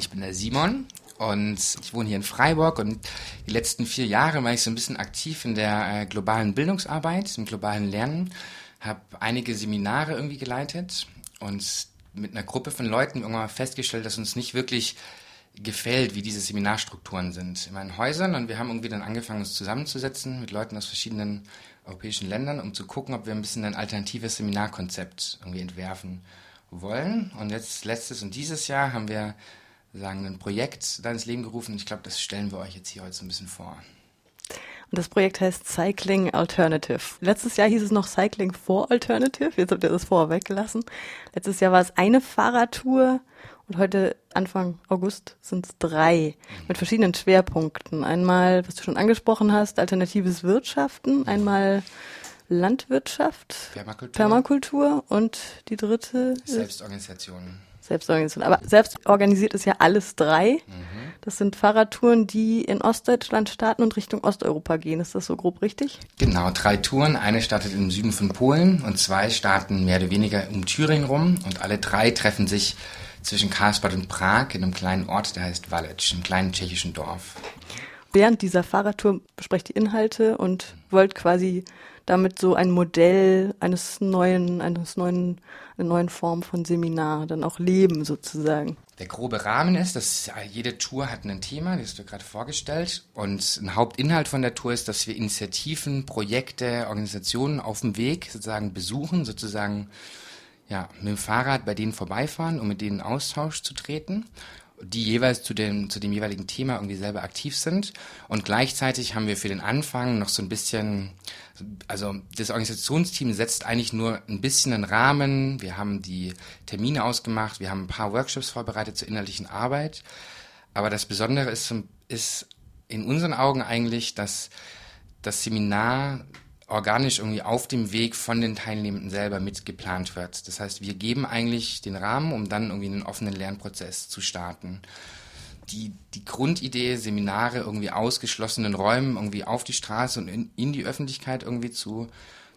Ich bin der Simon und ich wohne hier in Freiburg und die letzten vier Jahre war ich so ein bisschen aktiv in der äh, globalen Bildungsarbeit, im globalen Lernen, habe einige Seminare irgendwie geleitet und mit einer Gruppe von Leuten irgendwann mal festgestellt, dass uns nicht wirklich gefällt, wie diese Seminarstrukturen sind in meinen Häusern. Und wir haben irgendwie dann angefangen, uns zusammenzusetzen mit Leuten aus verschiedenen europäischen Ländern, um zu gucken, ob wir ein bisschen ein alternatives Seminarkonzept irgendwie entwerfen wollen. Und jetzt letztes und dieses Jahr haben wir sagen ein Projekt da ins Leben gerufen. Ich glaube, das stellen wir euch jetzt hier heute so ein bisschen vor. Und das Projekt heißt Cycling Alternative. Letztes Jahr hieß es noch Cycling for Alternative. Jetzt habt ihr das vorher weggelassen. Letztes Jahr war es eine Fahrradtour und heute, Anfang August, sind es drei mit verschiedenen Schwerpunkten. Einmal, was du schon angesprochen hast, alternatives Wirtschaften, einmal Landwirtschaft, Permakultur, Permakultur und die dritte Selbstorganisation. Selbstorganisation. Aber selbst organisiert ist ja alles drei. Mhm. Das sind Fahrradtouren, die in Ostdeutschland starten und Richtung Osteuropa gehen. Ist das so grob richtig? Genau, drei Touren. Eine startet im Süden von Polen und zwei starten mehr oder weniger um Thüringen rum. Und alle drei treffen sich zwischen Karlsbad und Prag in einem kleinen Ort, der heißt Walec, einem kleinen tschechischen Dorf. Während dieser Fahrradtour besprecht die Inhalte und wollt quasi damit so ein Modell eines neuen, eines neuen, einer neuen Form von Seminar dann auch leben sozusagen. Der grobe Rahmen ist, dass jede Tour hat ein Thema, das hast du gerade vorgestellt. Und ein Hauptinhalt von der Tour ist, dass wir Initiativen, Projekte, Organisationen auf dem Weg sozusagen besuchen, sozusagen ja, mit dem Fahrrad bei denen vorbeifahren, um mit denen in Austausch zu treten die jeweils zu dem, zu dem jeweiligen Thema irgendwie selber aktiv sind. Und gleichzeitig haben wir für den Anfang noch so ein bisschen, also das Organisationsteam setzt eigentlich nur ein bisschen einen Rahmen. Wir haben die Termine ausgemacht, wir haben ein paar Workshops vorbereitet zur innerlichen Arbeit. Aber das Besondere ist, ist in unseren Augen eigentlich, dass das Seminar organisch irgendwie auf dem Weg von den Teilnehmenden selber mitgeplant wird. Das heißt, wir geben eigentlich den Rahmen, um dann irgendwie einen offenen Lernprozess zu starten. Die, die Grundidee, Seminare irgendwie ausgeschlossenen Räumen irgendwie auf die Straße und in, in die Öffentlichkeit irgendwie zu,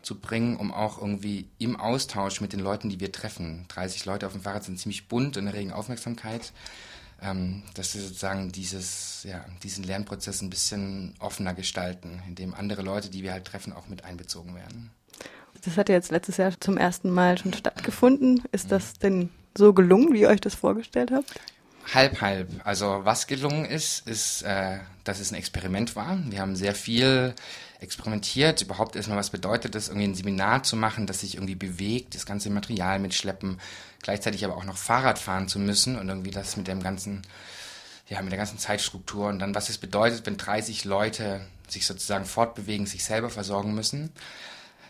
zu bringen, um auch irgendwie im Austausch mit den Leuten, die wir treffen. 30 Leute auf dem Fahrrad sind ziemlich bunt und erregen Aufmerksamkeit ähm, dass wir sozusagen dieses, ja, diesen Lernprozess ein bisschen offener gestalten, indem andere Leute, die wir halt treffen, auch mit einbezogen werden. Das hat ja jetzt letztes Jahr zum ersten Mal schon stattgefunden. Ist das denn so gelungen, wie ihr euch das vorgestellt habt? Halb, halb. Also was gelungen ist, ist, äh, dass es ein Experiment war. Wir haben sehr viel experimentiert, überhaupt erstmal, was bedeutet es, irgendwie ein Seminar zu machen, das sich irgendwie bewegt, das ganze Material mitschleppen, gleichzeitig aber auch noch Fahrrad fahren zu müssen und irgendwie das mit dem ganzen, ja, mit der ganzen Zeitstruktur und dann, was es bedeutet, wenn 30 Leute sich sozusagen fortbewegen, sich selber versorgen müssen.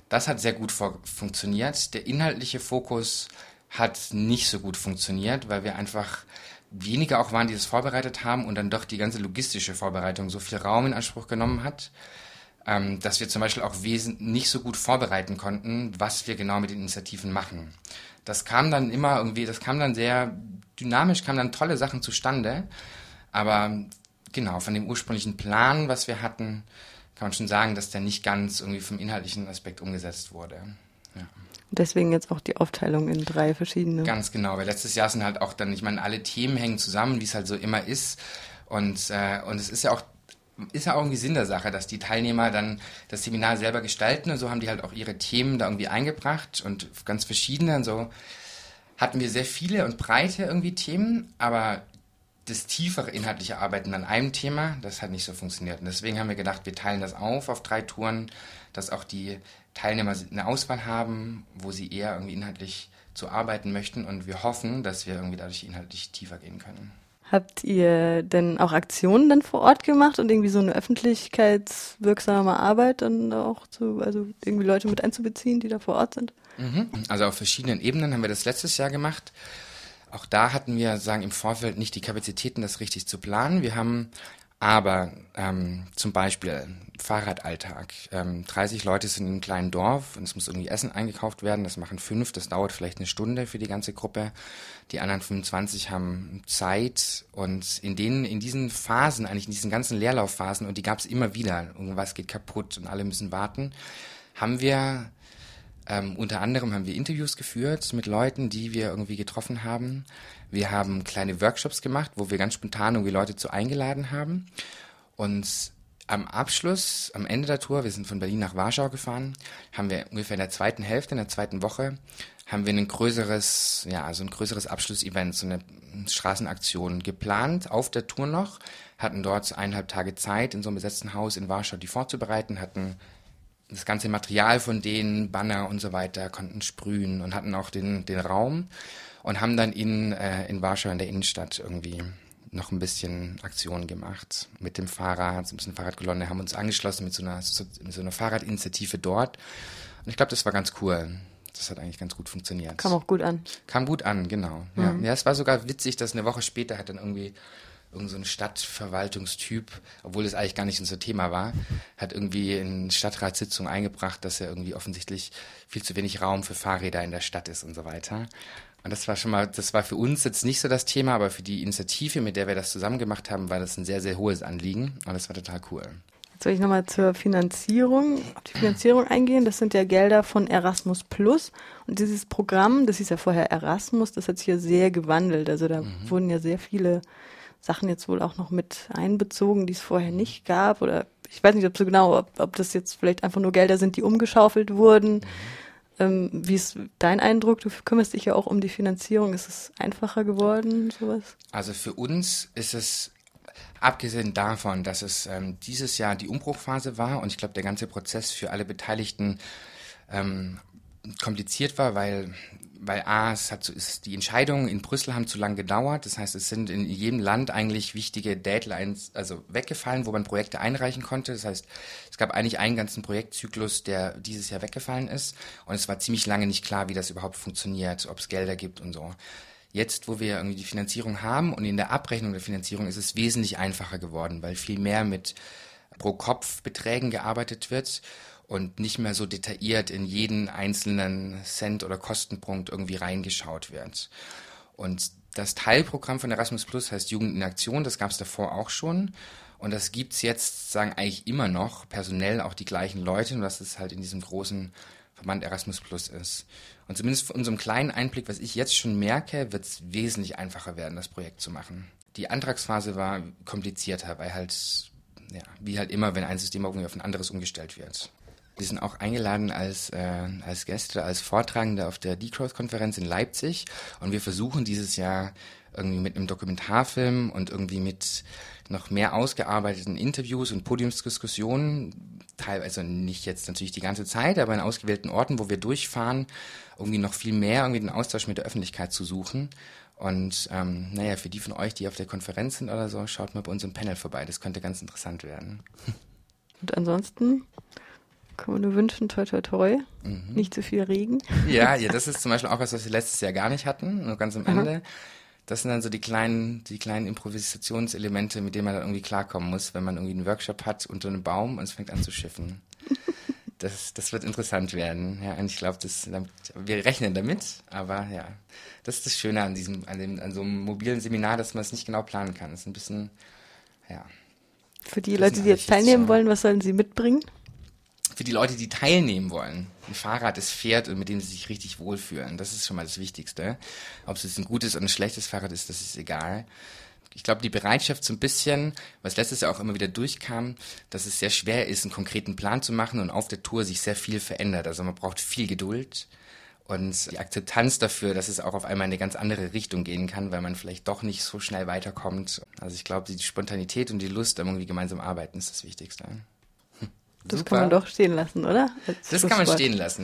Das hat sehr gut funktioniert. Der inhaltliche Fokus hat nicht so gut funktioniert, weil wir einfach weniger auch waren, die das vorbereitet haben und dann doch die ganze logistische Vorbereitung so viel Raum in Anspruch genommen hat, ähm, dass wir zum Beispiel auch nicht so gut vorbereiten konnten, was wir genau mit den Initiativen machen. Das kam dann immer irgendwie, das kam dann sehr dynamisch, kamen dann tolle Sachen zustande, aber genau, von dem ursprünglichen Plan, was wir hatten, kann man schon sagen, dass der nicht ganz irgendwie vom inhaltlichen Aspekt umgesetzt wurde. Ja. Deswegen jetzt auch die Aufteilung in drei verschiedene. Ganz genau, weil letztes Jahr sind halt auch dann, ich meine, alle Themen hängen zusammen, wie es halt so immer ist. Und, äh, und es ist ja auch ist ja auch irgendwie Sinn der Sache, dass die Teilnehmer dann das Seminar selber gestalten und so haben die halt auch ihre Themen da irgendwie eingebracht und ganz verschiedene und so hatten wir sehr viele und breite irgendwie Themen, aber das tiefere inhaltliche Arbeiten an einem Thema, das hat nicht so funktioniert. Und deswegen haben wir gedacht, wir teilen das auf auf drei Touren, dass auch die Teilnehmer eine Auswahl haben, wo sie eher irgendwie inhaltlich zu arbeiten möchten und wir hoffen, dass wir irgendwie dadurch inhaltlich tiefer gehen können. Habt ihr denn auch Aktionen dann vor Ort gemacht und irgendwie so eine öffentlichkeitswirksame Arbeit dann auch zu, also irgendwie Leute mit einzubeziehen, die da vor Ort sind? Mhm. Also auf verschiedenen Ebenen haben wir das letztes Jahr gemacht. Auch da hatten wir, sagen, im Vorfeld nicht die Kapazitäten, das richtig zu planen. Wir haben aber ähm, zum Beispiel Fahrradalltag. Ähm, 30 Leute sind in einem kleinen Dorf und es muss irgendwie Essen eingekauft werden. Das machen fünf, das dauert vielleicht eine Stunde für die ganze Gruppe. Die anderen 25 haben Zeit und in denen, in diesen Phasen, eigentlich in diesen ganzen Leerlaufphasen, und die gab es immer wieder, irgendwas geht kaputt und alle müssen warten, haben wir Ähm, unter anderem haben wir Interviews geführt mit Leuten, die wir irgendwie getroffen haben. Wir haben kleine Workshops gemacht, wo wir ganz spontan irgendwie Leute zu eingeladen haben. Und am Abschluss, am Ende der Tour, wir sind von Berlin nach Warschau gefahren, haben wir ungefähr in der zweiten Hälfte, in der zweiten Woche, haben wir ein größeres, ja, also ein größeres Abschlussevent, so eine Straßenaktion geplant auf der Tour noch, hatten dort eineinhalb Tage Zeit, in so einem besetzten Haus in Warschau die vorzubereiten, hatten das ganze Material von denen, Banner und so weiter, konnten sprühen und hatten auch den, den Raum und haben dann in, äh, in Warschau in der Innenstadt irgendwie noch ein bisschen Aktionen gemacht mit dem Fahrrad, so ein bisschen Fahrradkolonne, haben uns angeschlossen mit so einer, so, so einer Fahrradinitiative dort. Und ich glaube, das war ganz cool. Das hat eigentlich ganz gut funktioniert. Kam auch gut an. Kam gut an, genau. Mhm. Ja. ja, es war sogar witzig, dass eine Woche später hat dann irgendwie irgend so ein Stadtverwaltungstyp, obwohl das eigentlich gar nicht unser Thema war, hat irgendwie in Stadtratssitzung eingebracht, dass er irgendwie offensichtlich viel zu wenig Raum für Fahrräder in der Stadt ist und so weiter. Und das war schon mal, das war für uns jetzt nicht so das Thema, aber für die Initiative, mit der wir das zusammen gemacht haben, war das ein sehr, sehr hohes Anliegen. Und das war total cool. Jetzt soll ich nochmal zur Finanzierung, auf die Finanzierung eingehen. Das sind ja Gelder von Erasmus Plus. Und dieses Programm, das hieß ja vorher Erasmus, das hat sich ja sehr gewandelt. Also da mhm. wurden ja sehr viele Sachen jetzt wohl auch noch mit einbezogen, die es vorher nicht gab. Oder ich weiß nicht, ob so genau, ob, ob das jetzt vielleicht einfach nur Gelder sind, die umgeschaufelt wurden. Mhm ähm, wie ist dein Eindruck? Du kümmerst dich ja auch um die Finanzierung. Ist es einfacher geworden, sowas? Also für uns ist es abgesehen davon, dass es ähm, dieses Jahr die Umbruchphase war und ich glaube, der ganze Prozess für alle Beteiligten ähm, kompliziert war, weil weil A, es hat, ist, die Entscheidungen in Brüssel haben zu lange gedauert. Das heißt, es sind in jedem Land eigentlich wichtige Deadlines, also weggefallen, wo man Projekte einreichen konnte. Das heißt, es gab eigentlich einen ganzen Projektzyklus, der dieses Jahr weggefallen ist. Und es war ziemlich lange nicht klar, wie das überhaupt funktioniert, ob es Gelder gibt und so. Jetzt, wo wir irgendwie die Finanzierung haben und in der Abrechnung der Finanzierung ist es wesentlich einfacher geworden, weil viel mehr mit pro Kopf Beträgen gearbeitet wird und nicht mehr so detailliert in jeden einzelnen Cent oder Kostenpunkt irgendwie reingeschaut wird. Und das Teilprogramm von Erasmus Plus heißt Jugend in Aktion, das gab es davor auch schon. Und das gibt es jetzt, sagen eigentlich immer noch, personell auch die gleichen Leute, nur dass es halt in diesem großen Verband Erasmus Plus ist. Und zumindest von unserem kleinen Einblick, was ich jetzt schon merke, wird es wesentlich einfacher werden, das Projekt zu machen. Die Antragsphase war komplizierter, weil halt, ja, wie halt immer, wenn ein System irgendwie auf ein anderes umgestellt wird. Wir sind auch eingeladen als, äh, als Gäste, als Vortragende auf der Decross-Konferenz in Leipzig. Und wir versuchen dieses Jahr irgendwie mit einem Dokumentarfilm und irgendwie mit noch mehr ausgearbeiteten Interviews und Podiumsdiskussionen, teilweise nicht jetzt natürlich die ganze Zeit, aber in ausgewählten Orten, wo wir durchfahren, irgendwie noch viel mehr irgendwie den Austausch mit der Öffentlichkeit zu suchen. Und ähm, naja, für die von euch, die auf der Konferenz sind oder so, schaut mal bei uns im Panel vorbei. Das könnte ganz interessant werden. Und ansonsten kann man nur wünschen, toi toi toi. Mhm. Nicht zu viel Regen. Ja, ja, das ist zum Beispiel auch was, was wir letztes Jahr gar nicht hatten, nur ganz am Ende. Das sind dann so die kleinen, die kleinen Improvisationselemente, mit denen man dann irgendwie klarkommen muss, wenn man irgendwie einen Workshop hat unter einem Baum und es fängt an zu schiffen. Das, das wird interessant werden. Ja, und ich glaube, wir rechnen damit, aber ja, das ist das Schöne an diesem, an dem, an so einem mobilen Seminar, dass man es nicht genau planen kann. Es ist ein bisschen, ja. Für die Leute, die jetzt teilnehmen wollen, was sollen sie mitbringen? Für die Leute, die teilnehmen wollen, ein Fahrrad, das fährt und mit dem sie sich richtig wohlfühlen. Das ist schon mal das Wichtigste. Ob es ein gutes oder ein schlechtes Fahrrad ist, das ist egal. Ich glaube, die Bereitschaft so ein bisschen, was letztes Jahr auch immer wieder durchkam, dass es sehr schwer ist, einen konkreten Plan zu machen und auf der Tour sich sehr viel verändert. Also man braucht viel Geduld und die Akzeptanz dafür, dass es auch auf einmal in eine ganz andere Richtung gehen kann, weil man vielleicht doch nicht so schnell weiterkommt. Also ich glaube, die Spontanität und die Lust irgendwie gemeinsam arbeiten ist das Wichtigste. Das Super. kann man doch stehen lassen, oder? Als das kann man stehen lassen.